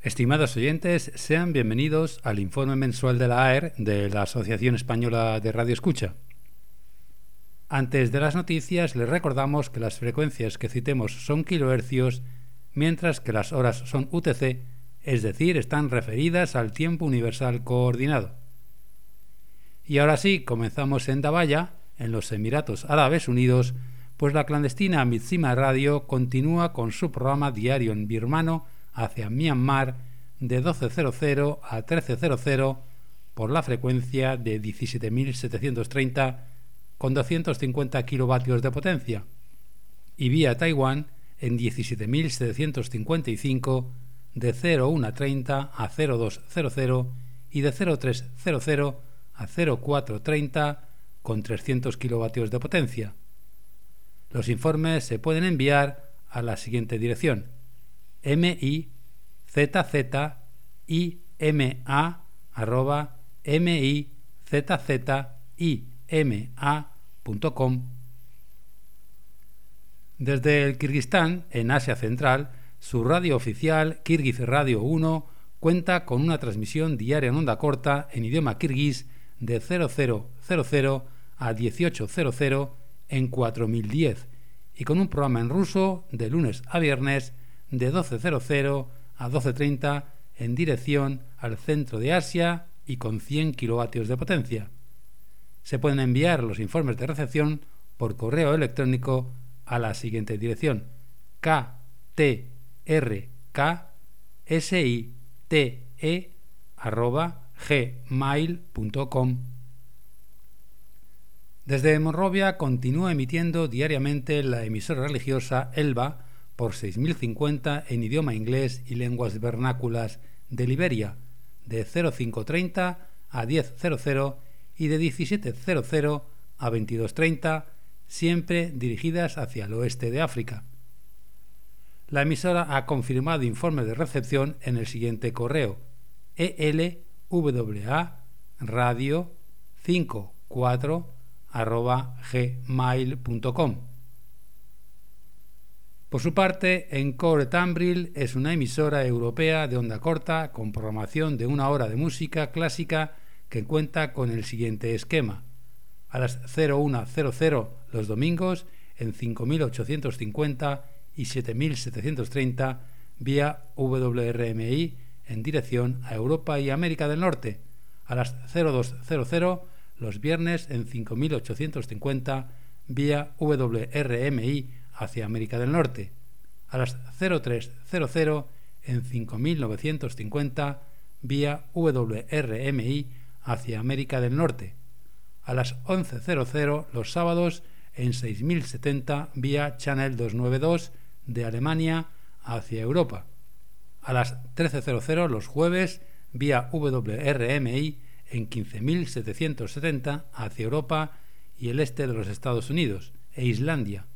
Estimados oyentes, sean bienvenidos al informe mensual de la AER de la Asociación Española de Radio Escucha. Antes de las noticias, les recordamos que las frecuencias que citemos son kilohercios, mientras que las horas son UTC, es decir, están referidas al tiempo universal coordinado. Y ahora sí, comenzamos en Dabaya, en los Emiratos Árabes Unidos, pues la clandestina Mitsima Radio continúa con su programa diario en birmano hacia Myanmar de 12.00 a 13.00 por la frecuencia de 17.730 con 250 kilovatios de potencia y vía Taiwán en 17.755 de 0130 a 0200 y de 0300 a 0430 con 300 kilovatios de potencia. Los informes se pueden enviar a la siguiente dirección m i z z i m a arroba Desde el Kirguistán, en Asia Central, su radio oficial, Kirgiz Radio 1, cuenta con una transmisión diaria en onda corta en idioma kirguís de 0000 a 1800 en 4010 y con un programa en ruso de lunes a viernes de 12.00 a 12.30 en dirección al centro de Asia y con 100 kilovatios de potencia. Se pueden enviar los informes de recepción por correo electrónico a la siguiente dirección ktrksite@gmail.com. Desde Monrovia continúa emitiendo diariamente la emisora religiosa Elba por 6.050 en idioma inglés y lenguas vernáculas de Liberia, de 0530 a 1000 y de 1700 a 2230, siempre dirigidas hacia el oeste de África. La emisora ha confirmado informes de recepción en el siguiente correo elwa radio 54 gmail.com por su parte, Encore Tambril es una emisora europea de onda corta con programación de una hora de música clásica que cuenta con el siguiente esquema. A las 0100 los domingos en 5850 y 7730 vía WRMI en dirección a Europa y América del Norte. A las 0200 los viernes en 5850 vía WRMI hacia América del Norte, a las 0300 en 5950 vía WRMI hacia América del Norte, a las 1100 los sábados en 6070 vía Channel 292 de Alemania hacia Europa, a las 1300 los jueves vía WRMI en 15.770 hacia Europa y el este de los Estados Unidos e Islandia,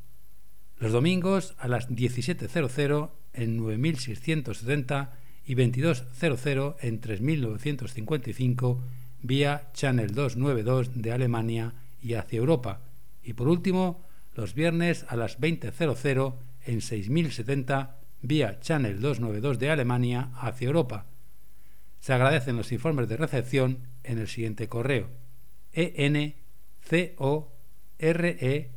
los domingos a las 17.00 en 9.670 y 22.00 en 3.955 vía Channel 292 de Alemania y hacia Europa. Y por último, los viernes a las 20.00 en 6.070 vía Channel 292 de Alemania hacia Europa. Se agradecen los informes de recepción en el siguiente correo: e c o r e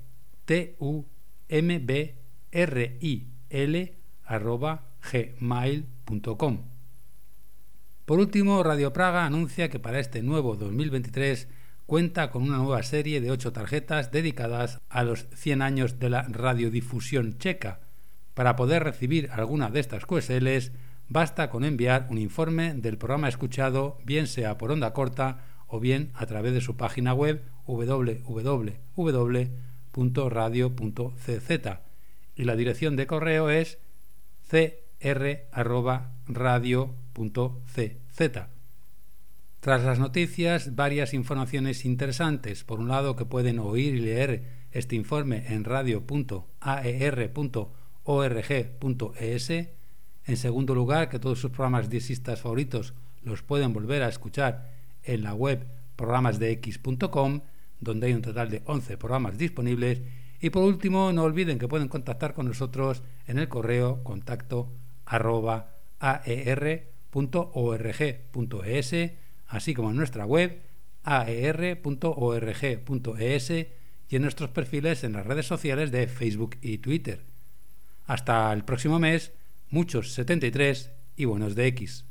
t u mbril.gmail.com. Por último, Radio Praga anuncia que para este nuevo 2023 cuenta con una nueva serie de ocho tarjetas dedicadas a los 100 años de la radiodifusión checa. Para poder recibir alguna de estas QSLs, basta con enviar un informe del programa escuchado, bien sea por onda corta o bien a través de su página web www radio.cz y la dirección de correo es cr.radio.cz. Tras las noticias, varias informaciones interesantes. Por un lado, que pueden oír y leer este informe en radio.aer.org.es. En segundo lugar, que todos sus programas diexistas favoritos los pueden volver a escuchar en la web programasdex.com donde hay un total de 11 programas disponibles. Y por último, no olviden que pueden contactar con nosotros en el correo contacto aer.org.es. así como en nuestra web aer.org.es y en nuestros perfiles en las redes sociales de Facebook y Twitter. Hasta el próximo mes, muchos 73 y buenos de X.